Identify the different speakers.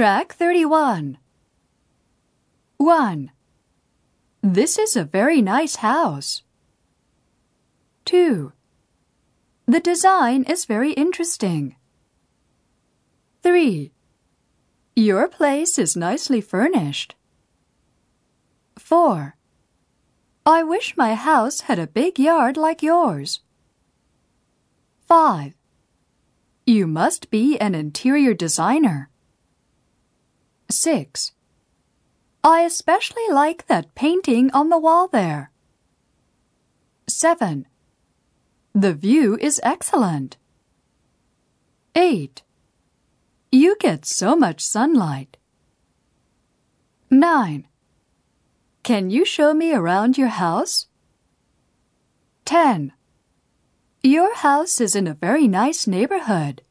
Speaker 1: Track 31. 1. This is a very nice house. 2. The design is very interesting. 3. Your place is nicely furnished. 4. I wish my house had a big yard like yours. 5. You must be an interior designer. 6. I especially like that painting on the wall there. 7. The view is excellent. 8. You get so much sunlight. 9. Can you show me around your house? 10. Your house is in a very nice neighborhood.